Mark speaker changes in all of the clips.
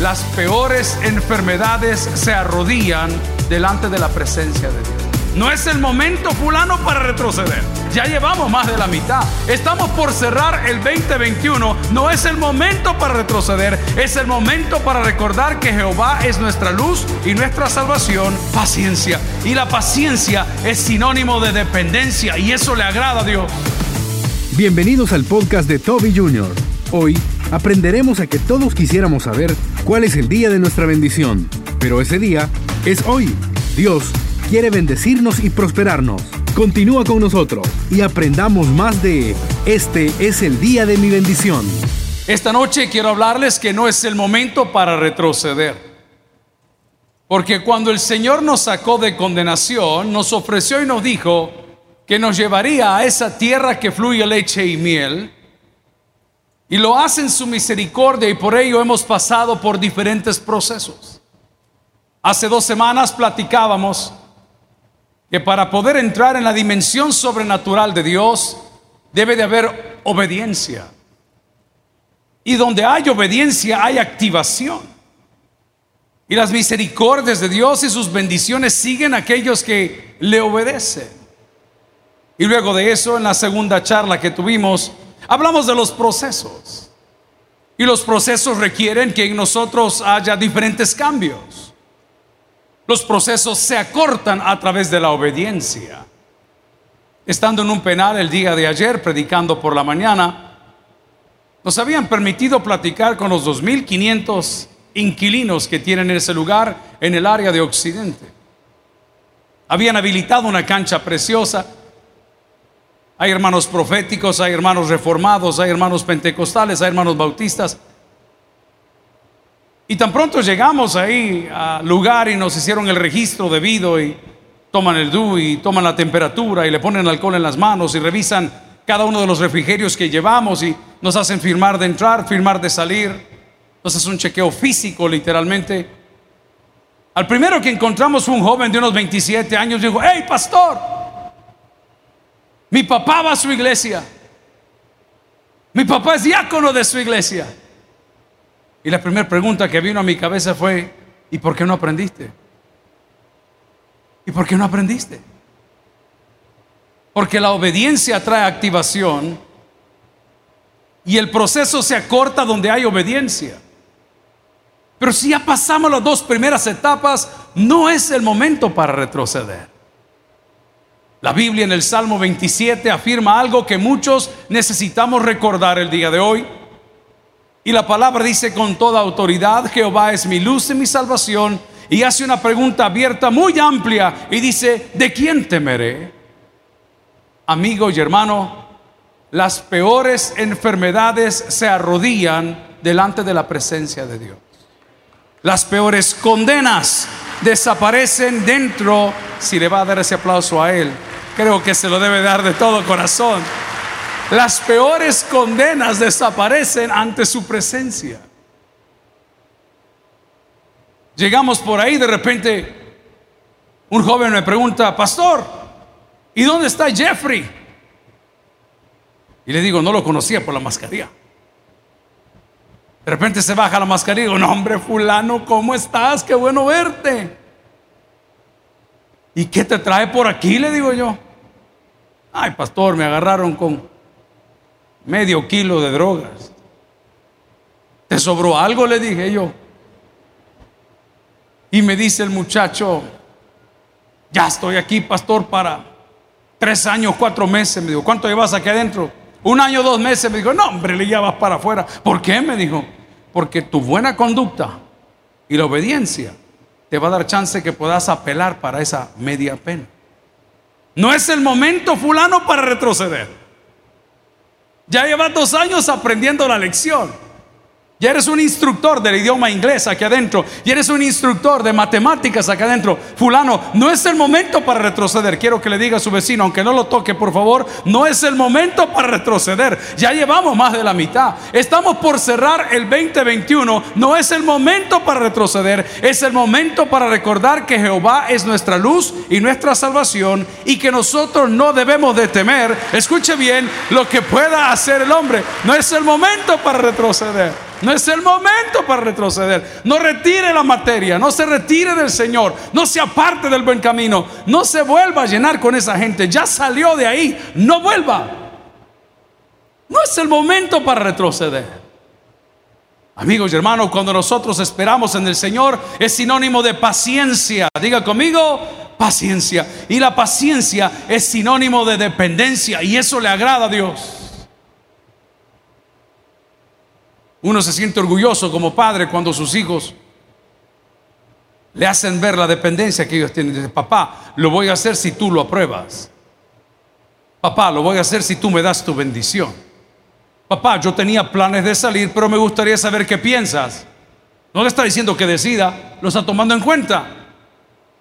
Speaker 1: las peores enfermedades se arrodillan delante de la presencia de Dios. No es el momento fulano para retroceder. Ya llevamos más de la mitad. Estamos por cerrar el 2021. No es el momento para retroceder. Es el momento para recordar que Jehová es nuestra luz y nuestra salvación. Paciencia. Y la paciencia es sinónimo de dependencia y eso le agrada a Dios.
Speaker 2: Bienvenidos al podcast de Toby Jr. Hoy aprenderemos a que todos quisiéramos saber cuál es el día de nuestra bendición. Pero ese día es hoy. Dios quiere bendecirnos y prosperarnos. Continúa con nosotros y aprendamos más de Este es el día de mi bendición.
Speaker 1: Esta noche quiero hablarles que no es el momento para retroceder. Porque cuando el Señor nos sacó de condenación, nos ofreció y nos dijo que nos llevaría a esa tierra que fluye leche y miel. Y lo hace en su misericordia y por ello hemos pasado por diferentes procesos. Hace dos semanas platicábamos que para poder entrar en la dimensión sobrenatural de Dios debe de haber obediencia. Y donde hay obediencia hay activación. Y las misericordias de Dios y sus bendiciones siguen a aquellos que le obedecen. Y luego de eso, en la segunda charla que tuvimos, hablamos de los procesos. Y los procesos requieren que en nosotros haya diferentes cambios. Los procesos se acortan a través de la obediencia. Estando en un penal el día de ayer, predicando por la mañana, nos habían permitido platicar con los 2.500 inquilinos que tienen ese lugar en el área de Occidente. Habían habilitado una cancha preciosa. Hay hermanos proféticos, hay hermanos reformados, hay hermanos pentecostales, hay hermanos bautistas. Y tan pronto llegamos ahí al lugar y nos hicieron el registro debido y toman el DU y toman la temperatura y le ponen alcohol en las manos y revisan cada uno de los refrigerios que llevamos y nos hacen firmar de entrar, firmar de salir. Nos hacen un chequeo físico literalmente. Al primero que encontramos fue un joven de unos 27 años, dijo, hey pastor, mi papá va a su iglesia. Mi papá es diácono de su iglesia. Y la primera pregunta que vino a mi cabeza fue, ¿y por qué no aprendiste? ¿Y por qué no aprendiste? Porque la obediencia trae activación y el proceso se acorta donde hay obediencia. Pero si ya pasamos las dos primeras etapas, no es el momento para retroceder. La Biblia en el Salmo 27 afirma algo que muchos necesitamos recordar el día de hoy. Y la palabra dice con toda autoridad, Jehová es mi luz y mi salvación. Y hace una pregunta abierta muy amplia y dice, ¿de quién temeré? Amigo y hermano, las peores enfermedades se arrodillan delante de la presencia de Dios. Las peores condenas desaparecen dentro, si le va a dar ese aplauso a él, creo que se lo debe dar de todo corazón. Las peores condenas desaparecen ante su presencia. Llegamos por ahí, de repente un joven me pregunta, pastor, ¿y dónde está Jeffrey? Y le digo, no lo conocía por la mascarilla. De repente se baja la mascarilla y digo, no hombre fulano, ¿cómo estás? Qué bueno verte. ¿Y qué te trae por aquí? Le digo yo. Ay, pastor, me agarraron con medio kilo de drogas. ¿Te sobró algo? Le dije yo. Y me dice el muchacho, ya estoy aquí, pastor, para tres años, cuatro meses. Me dijo, ¿cuánto llevas aquí adentro? Un año, dos meses. Me dijo, no, hombre, le llevas para afuera. ¿Por qué? Me dijo, porque tu buena conducta y la obediencia te va a dar chance que puedas apelar para esa media pena. No es el momento fulano para retroceder. Ya llevas dos años aprendiendo la lección. Ya eres un instructor del idioma inglés aquí adentro. Y eres un instructor de matemáticas aquí adentro. Fulano, no es el momento para retroceder. Quiero que le diga a su vecino, aunque no lo toque, por favor, no es el momento para retroceder. Ya llevamos más de la mitad. Estamos por cerrar el 2021. No es el momento para retroceder. Es el momento para recordar que Jehová es nuestra luz y nuestra salvación y que nosotros no debemos de temer. Escuche bien lo que pueda hacer el hombre. No es el momento para retroceder. No es el momento para retroceder. No retire la materia, no se retire del Señor, no se aparte del buen camino, no se vuelva a llenar con esa gente. Ya salió de ahí, no vuelva. No es el momento para retroceder. Amigos y hermanos, cuando nosotros esperamos en el Señor es sinónimo de paciencia. Diga conmigo, paciencia. Y la paciencia es sinónimo de dependencia y eso le agrada a Dios. Uno se siente orgulloso como padre cuando sus hijos le hacen ver la dependencia que ellos tienen. Dice, papá, lo voy a hacer si tú lo apruebas. Papá, lo voy a hacer si tú me das tu bendición. Papá, yo tenía planes de salir, pero me gustaría saber qué piensas. No le está diciendo que decida, lo está tomando en cuenta.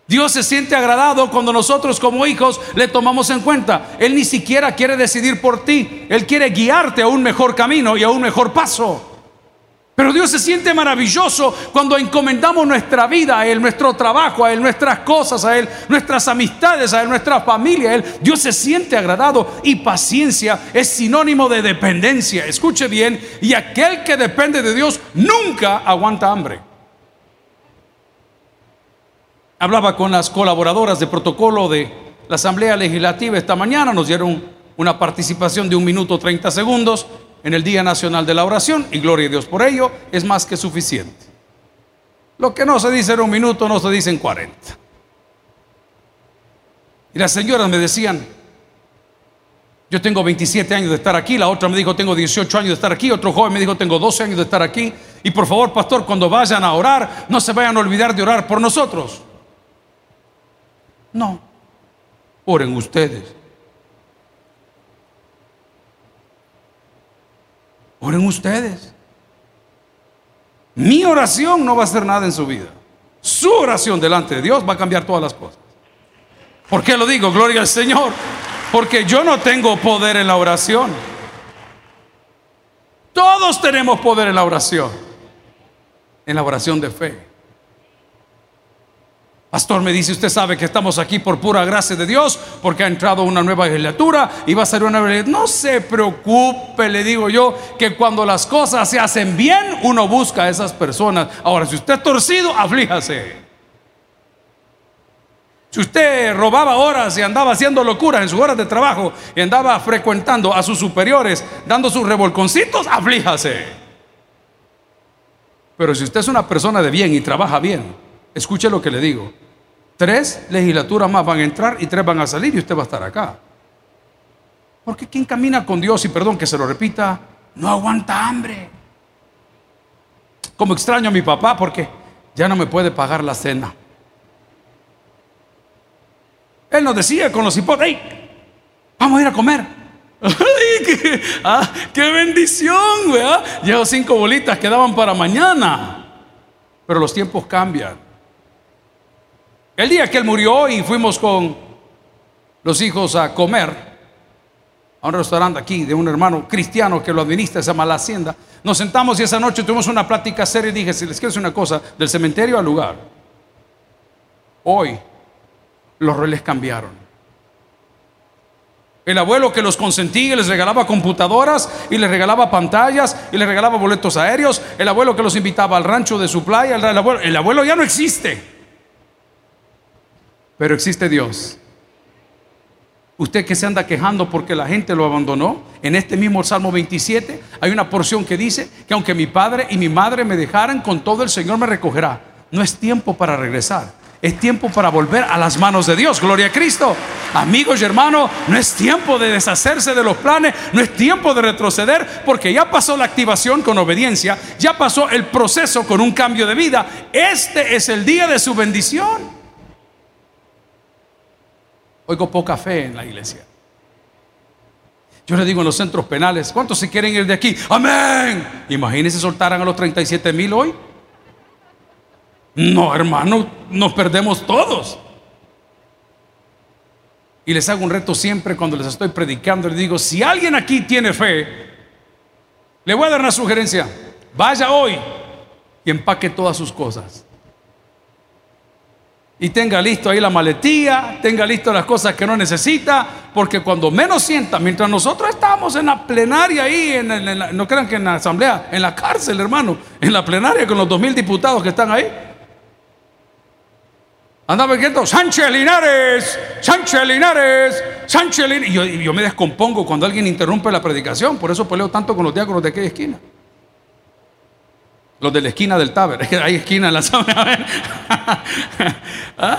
Speaker 1: Dios se siente agradado cuando nosotros como hijos le tomamos en cuenta. Él ni siquiera quiere decidir por ti. Él quiere guiarte a un mejor camino y a un mejor paso. Pero Dios se siente maravilloso cuando encomendamos nuestra vida a Él, nuestro trabajo a Él, nuestras cosas a Él, nuestras amistades a Él, nuestra familia a Él. Dios se siente agradado y paciencia es sinónimo de dependencia. Escuche bien, y aquel que depende de Dios nunca aguanta hambre. Hablaba con las colaboradoras de protocolo de la Asamblea Legislativa esta mañana, nos dieron una participación de un minuto 30 segundos en el Día Nacional de la Oración y gloria a Dios por ello, es más que suficiente. Lo que no se dice en un minuto no se dice en 40. Y las señoras me decían, yo tengo 27 años de estar aquí, la otra me dijo tengo 18 años de estar aquí, otro joven me dijo tengo 12 años de estar aquí. Y por favor, pastor, cuando vayan a orar, no se vayan a olvidar de orar por nosotros. No, oren ustedes. Oren ustedes. Mi oración no va a hacer nada en su vida. Su oración delante de Dios va a cambiar todas las cosas. ¿Por qué lo digo? Gloria al Señor. Porque yo no tengo poder en la oración. Todos tenemos poder en la oración. En la oración de fe. Pastor me dice, usted sabe que estamos aquí por pura gracia de Dios, porque ha entrado una nueva legislatura y va a ser una nueva No se preocupe, le digo yo, que cuando las cosas se hacen bien, uno busca a esas personas. Ahora, si usted es torcido, aflíjase. Si usted robaba horas y andaba haciendo locuras en sus horas de trabajo y andaba frecuentando a sus superiores, dando sus revolconcitos, aflíjase. Pero si usted es una persona de bien y trabaja bien, escuche lo que le digo. Tres legislaturas más van a entrar y tres van a salir y usted va a estar acá. Porque quien camina con Dios, y perdón que se lo repita, no aguanta hambre. Como extraño a mi papá porque ya no me puede pagar la cena. Él nos decía con los hipótesis, vamos a ir a comer. qué, ah, qué, bendición! ¿verdad? Llevo cinco bolitas que daban para mañana. Pero los tiempos cambian. El día que él murió y fuimos con los hijos a comer a un restaurante aquí de un hermano cristiano que lo administra, se llama La Hacienda, nos sentamos y esa noche tuvimos una plática seria y dije, si les quiero decir una cosa, del cementerio al lugar, hoy los roles cambiaron. El abuelo que los consentía les regalaba computadoras y les regalaba pantallas y les regalaba boletos aéreos. El abuelo que los invitaba al rancho de su playa. El abuelo ya no existe. Pero existe Dios. Usted que se anda quejando porque la gente lo abandonó, en este mismo Salmo 27 hay una porción que dice que aunque mi padre y mi madre me dejaran, con todo el Señor me recogerá. No es tiempo para regresar, es tiempo para volver a las manos de Dios. Gloria a Cristo. Amigos y hermanos, no es tiempo de deshacerse de los planes, no es tiempo de retroceder, porque ya pasó la activación con obediencia, ya pasó el proceso con un cambio de vida. Este es el día de su bendición. Oigo poca fe en la iglesia. Yo le digo en los centros penales, ¿cuántos se quieren ir de aquí? Amén. Imagínense soltaran a los 37 mil hoy. No, hermano, nos perdemos todos. Y les hago un reto siempre cuando les estoy predicando. Les digo, si alguien aquí tiene fe, le voy a dar una sugerencia. Vaya hoy y empaque todas sus cosas. Y tenga listo ahí la maletía, tenga listo las cosas que no necesita, porque cuando menos sienta, mientras nosotros estamos en la plenaria ahí, en, no crean que en la asamblea, en la cárcel, hermano, en la plenaria con los dos mil diputados que están ahí. Andaba diciendo, Sánchez Linares, Sánchez Linares, Sánchez Linares. Y yo, yo me descompongo cuando alguien interrumpe la predicación, por eso peleo tanto con los diáconos de aquella esquina. Los de la esquina del Taber, hay esquina en la zona. ¿Ah?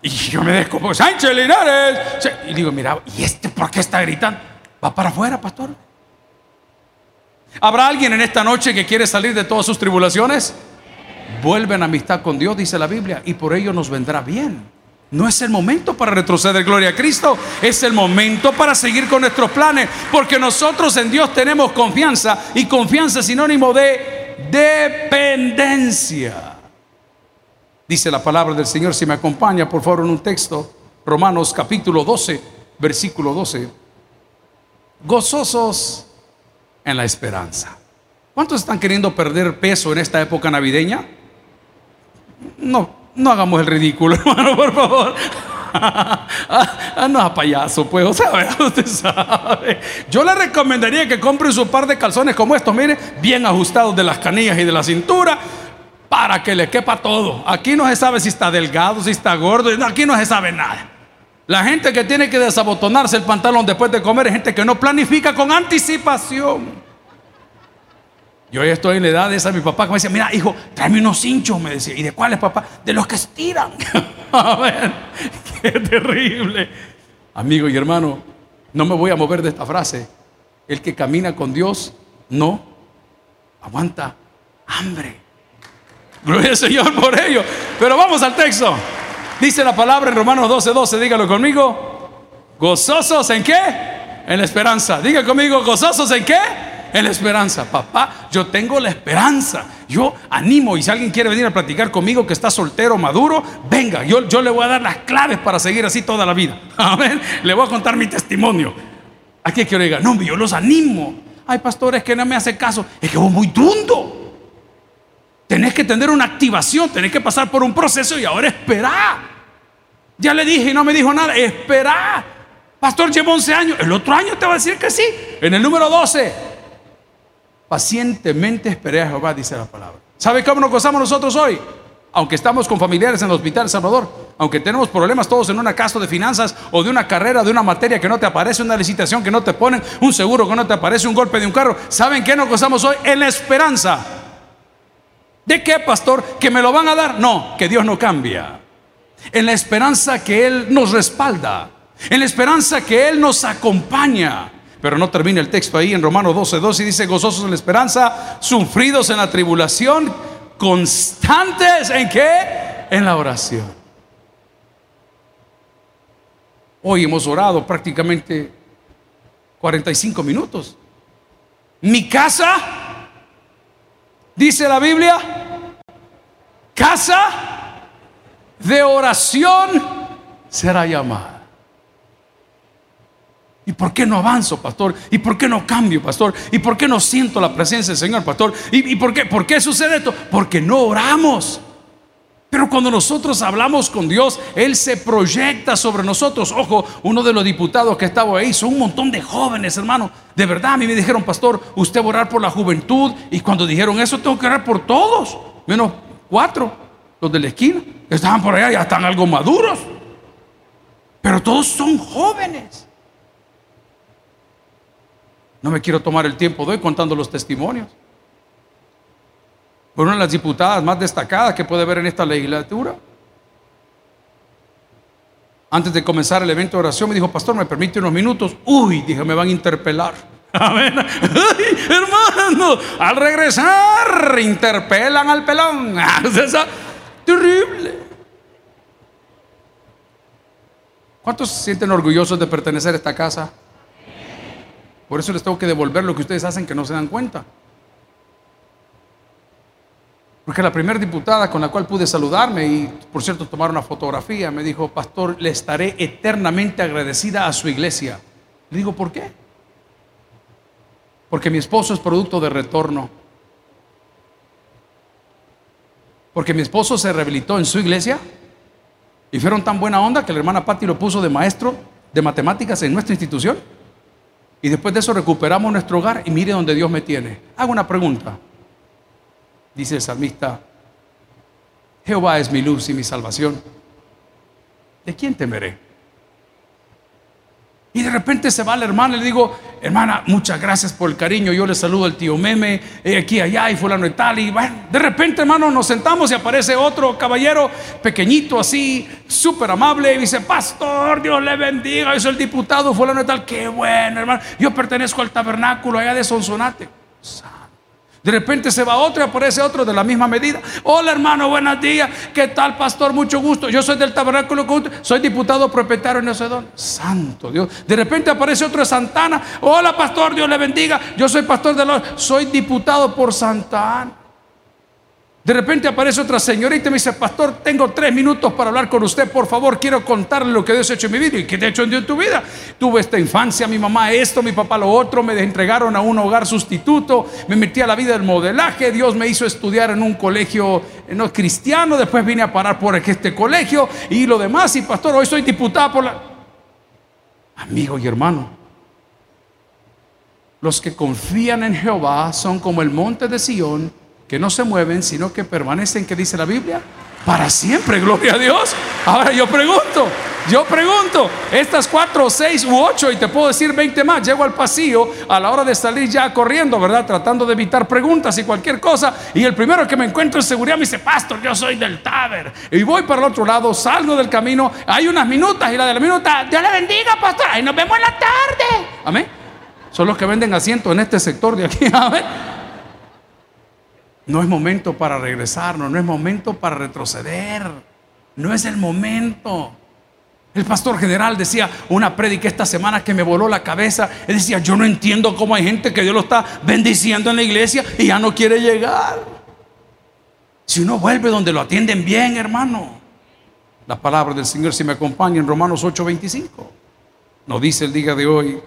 Speaker 1: Y yo me descompongo, Sánchez Linares. Y digo, mira, ¿y este por qué está gritando? Va para afuera, pastor. ¿Habrá alguien en esta noche que quiere salir de todas sus tribulaciones? Vuelve en amistad con Dios, dice la Biblia, y por ello nos vendrá bien. No es el momento para retroceder, gloria a Cristo. Es el momento para seguir con nuestros planes, porque nosotros en Dios tenemos confianza y confianza es sinónimo de dependencia. Dice la palabra del Señor, si me acompaña por favor en un texto, Romanos capítulo 12, versículo 12. Gozosos en la esperanza. ¿Cuántos están queriendo perder peso en esta época navideña? No, no hagamos el ridículo, hermano, por favor. ah, no payaso, pues, o sea, usted sabe. Yo le recomendaría que compre su par de calzones como estos, mire, bien ajustados de las canillas y de la cintura, para que le quepa todo. Aquí no se sabe si está delgado, si está gordo, aquí no se sabe nada. La gente que tiene que desabotonarse el pantalón después de comer es gente que no planifica con anticipación. Yo ya estoy en la edad de esa, mi papá que me decía, mira, hijo, tráeme unos hinchos, me decía. ¿Y de cuáles, papá? De los que estiran. a ver, qué terrible. Amigo y hermano, no me voy a mover de esta frase. El que camina con Dios no aguanta hambre. Gloria al Señor por ello. Pero vamos al texto. Dice la palabra en Romanos 12, 12, dígalo conmigo. Gozosos en qué? En la esperanza. Diga conmigo, gozosos en qué? En la esperanza. Papá, yo tengo la esperanza. Yo animo y si alguien quiere venir a platicar conmigo que está soltero, maduro, venga, yo, yo le voy a dar las claves para seguir así toda la vida. Amén. Le voy a contar mi testimonio. Aquí quiero diga, no, yo los animo. Ay, pastores, que no me hace caso. Es que vos muy dundo. Tenés que tener una activación, tenés que pasar por un proceso y ahora esperá. Ya le dije y no me dijo nada. Esperá. Pastor, llevo 11 años. El otro año te va a decir que sí. En el número 12. Pacientemente esperé a Jehová, dice la palabra. ¿Sabe cómo nos gozamos nosotros hoy? Aunque estamos con familiares en el hospital Salvador, aunque tenemos problemas todos en un acaso de finanzas o de una carrera, de una materia que no te aparece, una licitación que no te ponen, un seguro que no te aparece, un golpe de un carro. ¿Saben qué nos gozamos hoy? En la esperanza. ¿De qué, pastor? ¿Que me lo van a dar? No, que Dios no cambia. En la esperanza que Él nos respalda. En la esperanza que Él nos acompaña. Pero no termina el texto ahí en Romanos 12, 12 y dice, gozosos en la esperanza, sufridos en la tribulación, constantes en qué? En la oración. Hoy hemos orado prácticamente 45 minutos. Mi casa, dice la Biblia, casa de oración será llamada. ¿Y por qué no avanzo, pastor? ¿Y por qué no cambio, pastor? ¿Y por qué no siento la presencia del Señor, pastor? ¿Y, por, qué, por qué sucede esto? Porque no oramos. Pero cuando nosotros hablamos con Dios, Él se proyecta sobre nosotros. Ojo, uno de los diputados que estaba ahí son un montón de jóvenes, hermano. De verdad, a mí me dijeron, pastor, usted va a orar por la juventud. Y cuando dijeron eso, tengo que orar por todos. Menos cuatro, los de la esquina, estaban por allá, ya están algo maduros. Pero todos son jóvenes. No me quiero tomar el tiempo de hoy contando los testimonios. Por una de las diputadas más destacadas que puede ver en esta legislatura. Antes de comenzar el evento de oración me dijo, pastor, ¿me permite unos minutos? Uy, dije, me van a interpelar. Amén. hermano, al regresar, interpelan al pelón. Terrible. ¿Cuántos se sienten orgullosos de pertenecer a esta casa? Por eso les tengo que devolver lo que ustedes hacen que no se dan cuenta. Porque la primera diputada con la cual pude saludarme y por cierto tomar una fotografía me dijo, pastor, le estaré eternamente agradecida a su iglesia. Le digo, ¿por qué? Porque mi esposo es producto de retorno. Porque mi esposo se rehabilitó en su iglesia Y fueron tan buena onda que la hermana Patti lo puso de maestro de matemáticas en nuestra institución. Y después de eso recuperamos nuestro hogar y mire donde Dios me tiene. Hago una pregunta. Dice el salmista, Jehová es mi luz y mi salvación. ¿De quién temeré? Y de repente se va la hermana y le digo, hermana, muchas gracias por el cariño. Yo le saludo al tío Meme, eh, aquí, allá, y fulano y tal. Y bueno, de repente, hermano, nos sentamos y aparece otro caballero pequeñito así, súper amable, y dice, pastor, Dios le bendiga. Yo soy el diputado fulano y tal. Qué bueno, hermano. Yo pertenezco al tabernáculo allá de Sonsonate. De repente se va otro y aparece otro de la misma medida. Hola hermano, buenos días. ¿Qué tal, pastor? Mucho gusto. Yo soy del tabernáculo, soy diputado propietario en sé dónde. Santo Dios. De repente aparece otro de Santana. Hola, pastor, Dios le bendiga. Yo soy pastor de los. Soy diputado por Santana. De repente aparece otra señorita y me dice, pastor, tengo tres minutos para hablar con usted, por favor, quiero contarle lo que Dios ha hecho en mi vida y que te ha hecho en tu vida. Tuve esta infancia, mi mamá esto, mi papá lo otro, me entregaron a un hogar sustituto, me metí a la vida del modelaje, Dios me hizo estudiar en un colegio eh, no cristiano, después vine a parar por este colegio y lo demás, y pastor, hoy soy diputada por la... Amigo y hermano, los que confían en Jehová son como el monte de Sión, que no se mueven, sino que permanecen, que dice la Biblia, para siempre, gloria a Dios. Ahora yo pregunto, yo pregunto, estas cuatro, seis u ocho, y te puedo decir veinte más, llego al pasillo a la hora de salir ya corriendo, ¿verdad? Tratando de evitar preguntas y cualquier cosa, y el primero que me encuentro en seguridad me dice, pastor, yo soy del Taber, y voy para el otro lado, salgo del camino, hay unas minutas, y la de la minuta, Dios le bendiga, pastor, ahí nos vemos en la tarde. Amén. Son los que venden asientos en este sector de aquí, amén. No es momento para regresarnos, no es momento para retroceder. No es el momento. El pastor general decía una prédica esta semana que me voló la cabeza. Él decía, yo no entiendo cómo hay gente que Dios lo está bendiciendo en la iglesia y ya no quiere llegar. Si uno vuelve donde lo atienden bien, hermano. La palabra del Señor si me acompaña en Romanos 8:25. No dice el día de hoy.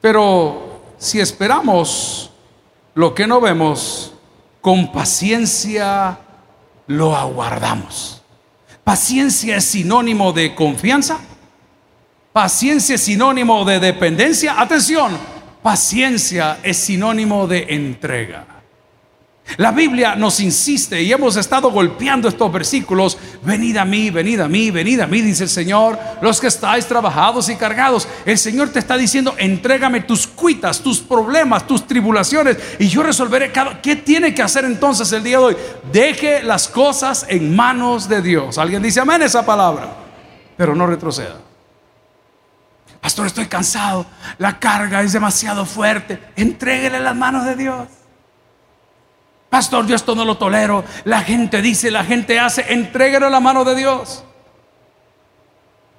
Speaker 1: Pero si esperamos lo que no vemos, con paciencia lo aguardamos. Paciencia es sinónimo de confianza. Paciencia es sinónimo de dependencia. Atención, paciencia es sinónimo de entrega. La Biblia nos insiste y hemos estado golpeando estos versículos. Venid a mí, venid a mí, venid a mí, dice el Señor, los que estáis trabajados y cargados. El Señor te está diciendo, entrégame tus cuitas, tus problemas, tus tribulaciones y yo resolveré cada... ¿Qué tiene que hacer entonces el día de hoy? Deje las cosas en manos de Dios. Alguien dice amén esa palabra, pero no retroceda. Pastor, estoy cansado, la carga es demasiado fuerte. Entréguele las manos de Dios. Pastor, yo esto no lo tolero. La gente dice, la gente hace, entréguelo a la mano de Dios.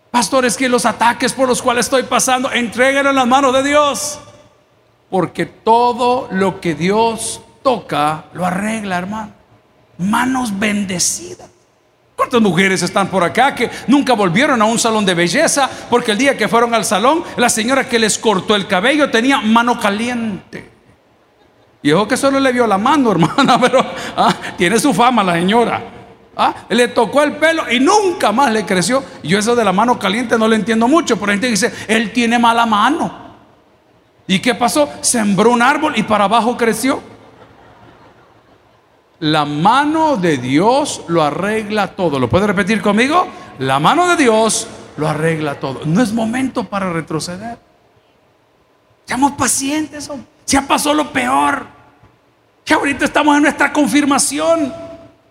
Speaker 1: Pastor, es que los ataques por los cuales estoy pasando, entréguelo en las manos de Dios. Porque todo lo que Dios toca, lo arregla, hermano. Manos bendecidas. ¿Cuántas mujeres están por acá que nunca volvieron a un salón de belleza? Porque el día que fueron al salón, la señora que les cortó el cabello tenía mano caliente. Y ojo que solo le vio la mano, hermana, pero ah, tiene su fama la señora. Ah, le tocó el pelo y nunca más le creció. Yo eso de la mano caliente no le entiendo mucho. Por gente dice, él tiene mala mano. ¿Y qué pasó? Sembró un árbol y para abajo creció. La mano de Dios lo arregla todo. ¿Lo puede repetir conmigo? La mano de Dios lo arregla todo. No es momento para retroceder. Seamos pacientes, hombre. Ya pasó lo peor. Que ahorita estamos en nuestra confirmación.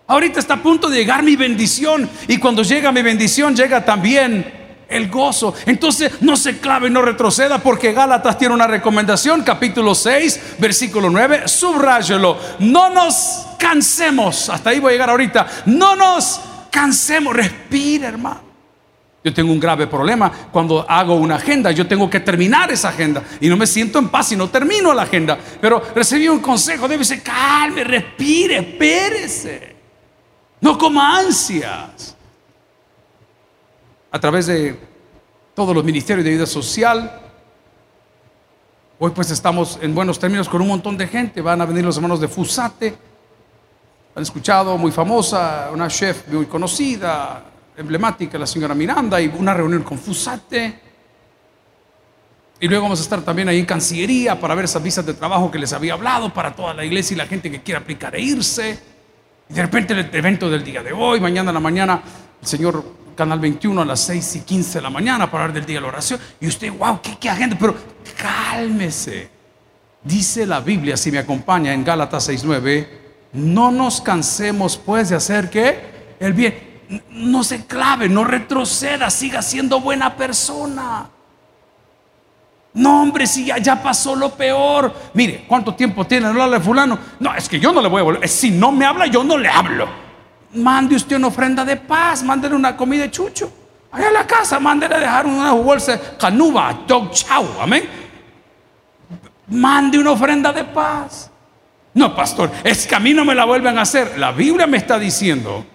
Speaker 1: Ahorita está a punto de llegar mi bendición. Y cuando llega mi bendición, llega también el gozo. Entonces no se clave y no retroceda porque Gálatas tiene una recomendación, capítulo 6, versículo 9, subráyelo. No nos cansemos, hasta ahí voy a llegar ahorita. No nos cansemos, respire hermano. Yo tengo un grave problema cuando hago una agenda. Yo tengo que terminar esa agenda y no me siento en paz y no termino la agenda. Pero recibí un consejo. Debe ser calme, respire, espérese. No coma ansias. A través de todos los ministerios de vida social, hoy pues estamos en buenos términos con un montón de gente. Van a venir los hermanos de Fusate han escuchado, muy famosa, una chef muy conocida, emblemática, la señora Miranda, y una reunión con Fusate. Y luego vamos a estar también ahí en Cancillería para ver esas visas de trabajo que les había hablado para toda la iglesia y la gente que quiera aplicar e irse. Y de repente el evento del día de hoy, mañana en la mañana, el señor Canal 21 a las 6 y 15 de la mañana para hablar del día de la oración. Y usted, wow, qué, qué agenda, pero cálmese. Dice la Biblia, si me acompaña en Gálatas 6.9, no nos cansemos pues de hacer que el bien. No se clave, no retroceda, siga siendo buena persona. No, hombre, si ya, ya, pasó lo peor. Mire, ¿cuánto tiempo tiene hablarle a fulano? No, es que yo no le voy a volver. Si no me habla, yo no le hablo. Mande usted una ofrenda de paz, mándele una comida de chucho. Allá en la casa, mándele a dejar una bolsa canuba, dog chow, amén. Mande una ofrenda de paz. No, pastor, es que a mí no me la vuelven a hacer. La Biblia me está diciendo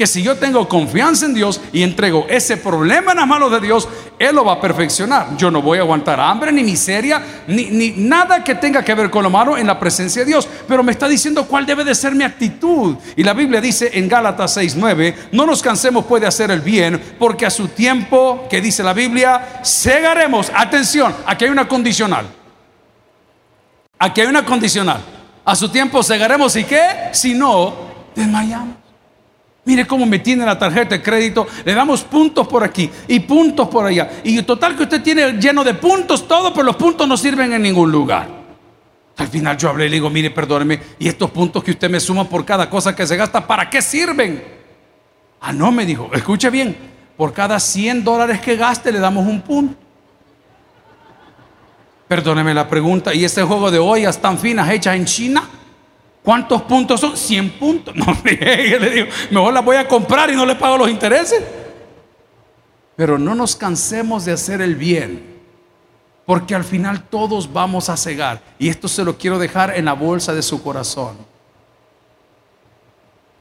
Speaker 1: que si yo tengo confianza en Dios y entrego ese problema en las manos de Dios, Él lo va a perfeccionar. Yo no voy a aguantar hambre, ni miseria, ni, ni, nada que tenga que ver con lo malo en la presencia de Dios. Pero me está diciendo cuál debe de ser mi actitud. Y la Biblia dice en Gálatas 6:9, no nos cansemos puede hacer el bien, porque a su tiempo, que dice la Biblia, segaremos. Atención, aquí hay una condicional. Aquí hay una condicional. A su tiempo segaremos y qué? Si no, desmayamos. Mire cómo me tiene la tarjeta de crédito. Le damos puntos por aquí y puntos por allá. Y total que usted tiene lleno de puntos todo, pero los puntos no sirven en ningún lugar. Al final yo hablé y le digo, mire, perdóneme, ¿y estos puntos que usted me suma por cada cosa que se gasta, para qué sirven? Ah, no, me dijo, escuche bien, por cada 100 dólares que gaste le damos un punto. Perdóneme la pregunta, ¿y este juego de ollas tan finas hechas en China? ¿Cuántos puntos son? 100 puntos. No, le digo, mejor las voy a comprar y no le pago los intereses. Pero no nos cansemos de hacer el bien, porque al final todos vamos a cegar. Y esto se lo quiero dejar en la bolsa de su corazón.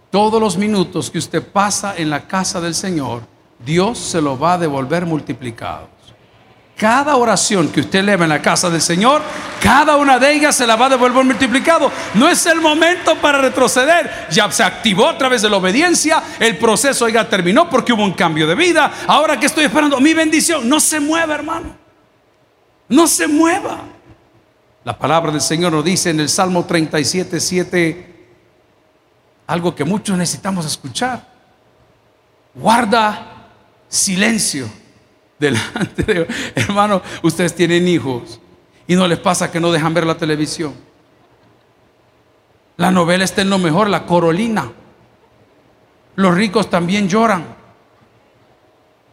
Speaker 1: Todos los minutos que usted pasa en la casa del Señor, Dios se lo va a devolver multiplicado. Cada oración que usted eleva en la casa del Señor, cada una de ellas se la va a devolver multiplicado. No es el momento para retroceder. Ya se activó a través de la obediencia. El proceso ya terminó porque hubo un cambio de vida. Ahora que estoy esperando mi bendición, no se mueva, hermano. No se mueva. La palabra del Señor nos dice en el Salmo 37, 7, algo que muchos necesitamos escuchar. Guarda silencio delante de hermano, ustedes tienen hijos y no les pasa que no dejan ver la televisión. La novela está en lo mejor, la corolina. Los ricos también lloran.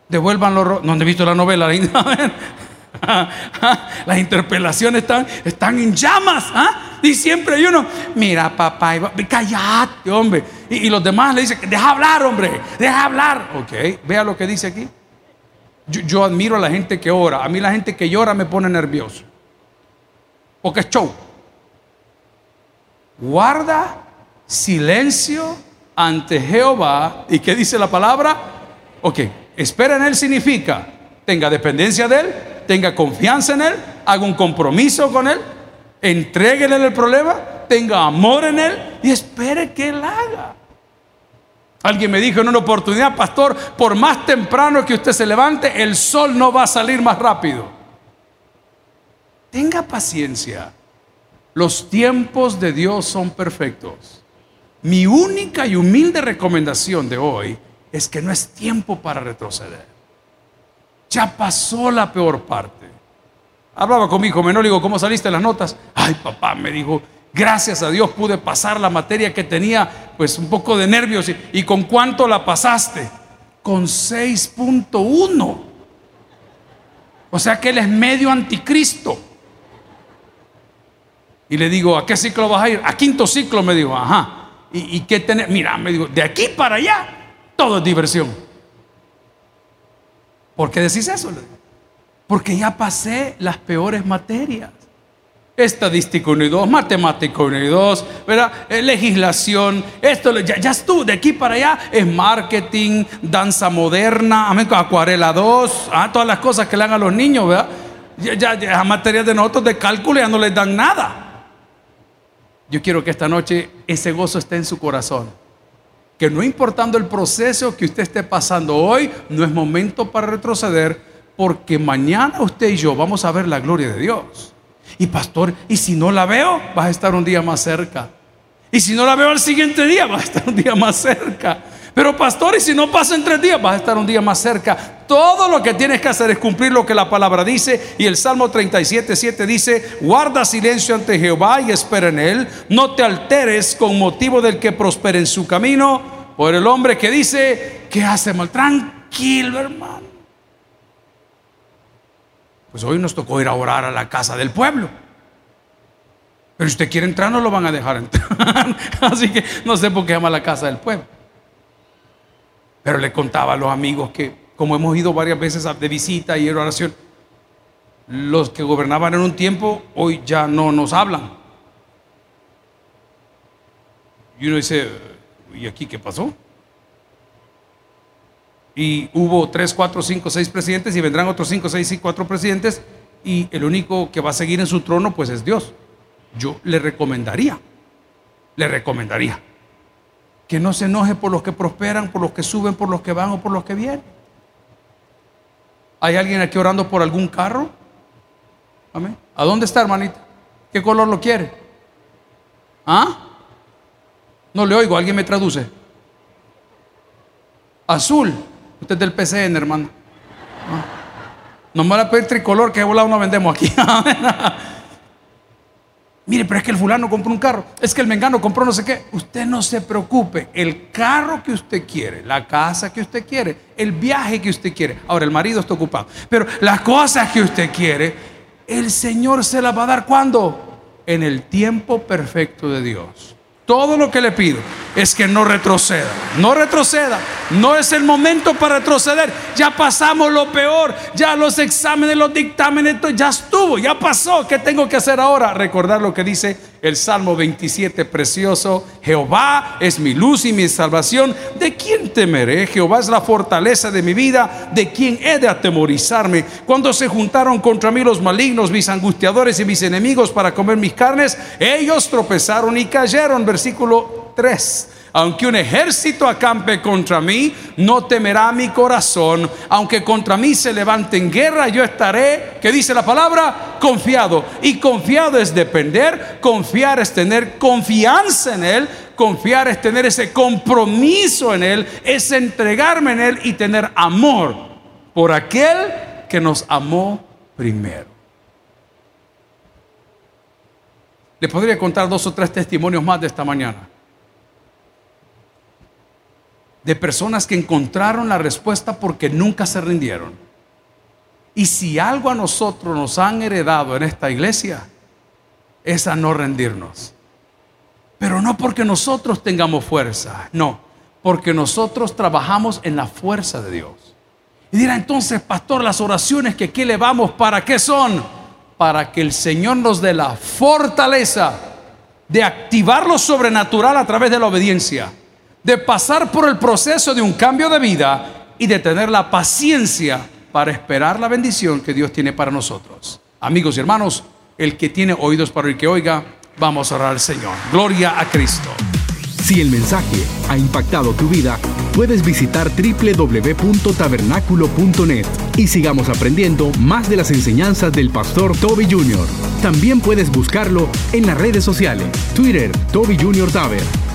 Speaker 1: Devuelvan los No he visto la novela. Las interpelaciones están, están en llamas. ¿ah? Y siempre hay uno, mira papá, cállate, hombre. Y, y los demás le dicen, deja hablar, hombre, deja hablar. Ok, vea lo que dice aquí. Yo, admiro a la gente que ora. A mí la gente que llora me pone nervioso. Porque es show. Guarda silencio ante Jehová. ¿Y qué dice la palabra? Ok, espera en Él significa tenga dependencia de Él, tenga confianza en Él, haga un compromiso con Él, entréguele el problema, tenga amor en Él y espere que Él haga. Alguien me dijo en una oportunidad, pastor, por más temprano que usted se levante, el sol no va a salir más rápido. Tenga paciencia. Los tiempos de Dios son perfectos. Mi única y humilde recomendación de hoy es que no es tiempo para retroceder. Ya pasó la peor parte. Hablaba con mi hijo menor, digo, ¿cómo saliste las notas? Ay, papá, me dijo, Gracias a Dios pude pasar la materia que tenía, pues un poco de nervios. ¿Y, con cuánto la pasaste? Con 6.1. O sea que él es medio anticristo. Y le digo, ¿a qué ciclo vas a ir? A quinto ciclo, me digo, ajá. ¿Y, y qué tener? Mira, me digo, de aquí para allá, todo es diversión. ¿Por qué decís eso? Porque ya pasé las peores materias estadístico 1 y 2, matemático 1 y 2, ¿verdad? Eh, legislación, esto ya, ya estuvo, de aquí para allá es marketing, danza moderna, acuarela 2, ah, todas las cosas que le dan a los niños, ¿verdad? Ya, ya, ya a materia de nosotros de cálculo ya no les dan nada. Yo quiero que esta noche ese gozo esté en su corazón. Que no importando el proceso que usted esté pasando hoy, no es momento para retroceder, porque mañana usted y yo vamos a ver la gloria de Dios. Y pastor, y si no la veo, vas a estar un día más cerca. Y si no la veo al siguiente día, vas a estar un día más cerca. Pero pastor, y si no pasa en tres días, vas a estar un día más cerca. Todo lo que tienes que hacer es cumplir lo que la palabra dice. Y el Salmo 37, 7 dice, guarda silencio ante Jehová y espera en él. No te alteres con motivo del que prospere en su camino. Por el hombre que dice, que hace mal? Tranquilo, hermano. Pues hoy nos tocó ir a orar a la casa del pueblo. Pero si usted quiere entrar, no lo van a dejar entrar. Así que no sé por qué llama la casa del pueblo. Pero le contaba a los amigos que, como hemos ido varias veces de visita y oración, los que gobernaban en un tiempo hoy ya no nos hablan. Y uno dice, ¿y aquí qué pasó? Y hubo tres, cuatro, cinco, seis presidentes y vendrán otros cinco, seis y cuatro presidentes y el único que va a seguir en su trono pues es Dios. Yo le recomendaría, le recomendaría que no se enoje por los que prosperan, por los que suben, por los que van o por los que vienen. ¿Hay alguien aquí orando por algún carro? Amén. ¿A dónde está, hermanita? ¿Qué color lo quiere? ¿Ah? No le oigo, alguien me traduce. Azul. Usted es del PCN, hermano. No me va a pedir tricolor que de volado no vendemos aquí. Mire, pero es que el fulano compró un carro, es que el mengano compró no sé qué. Usted no se preocupe, el carro que usted quiere, la casa que usted quiere, el viaje que usted quiere. Ahora, el marido está ocupado, pero las cosas que usted quiere, el Señor se las va a dar cuando? En el tiempo perfecto de Dios. Todo lo que le pido es que no retroceda. No retroceda. No es el momento para retroceder. Ya pasamos lo peor. Ya los exámenes, los dictámenes, ya estuvo, ya pasó. ¿Qué tengo que hacer ahora? Recordar lo que dice el Salmo 27 precioso. Jehová es mi luz y mi salvación. ¿De quién temeré? Jehová es la fortaleza de mi vida. ¿De quién he de atemorizarme? Cuando se juntaron contra mí los malignos, mis angustiadores y mis enemigos para comer mis carnes, ellos tropezaron y cayeron. Versículo 3. Aunque un ejército acampe contra mí, no temerá mi corazón. Aunque contra mí se levante en guerra, yo estaré, ¿qué dice la palabra? Confiado. Y confiado es depender, confiar es tener confianza en Él, confiar es tener ese compromiso en Él, es entregarme en Él y tener amor por aquel que nos amó primero. Le podría contar dos o tres testimonios más de esta mañana de personas que encontraron la respuesta porque nunca se rindieron. Y si algo a nosotros nos han heredado en esta iglesia, es a no rendirnos. Pero no porque nosotros tengamos fuerza, no, porque nosotros trabajamos en la fuerza de Dios. Y dirá entonces, pastor, las oraciones que aquí le vamos, ¿para qué son? Para que el Señor nos dé la fortaleza de activar lo sobrenatural a través de la obediencia de pasar por el proceso de un cambio de vida y de tener la paciencia para esperar la bendición que Dios tiene para nosotros. Amigos y hermanos, el que tiene oídos para el que oiga, vamos a orar al Señor. Gloria a Cristo.
Speaker 2: Si el mensaje ha impactado tu vida, puedes visitar www.tabernaculo.net y sigamos aprendiendo más de las enseñanzas del pastor Toby Jr. También puedes buscarlo en las redes sociales, Twitter, Toby Jr. Taber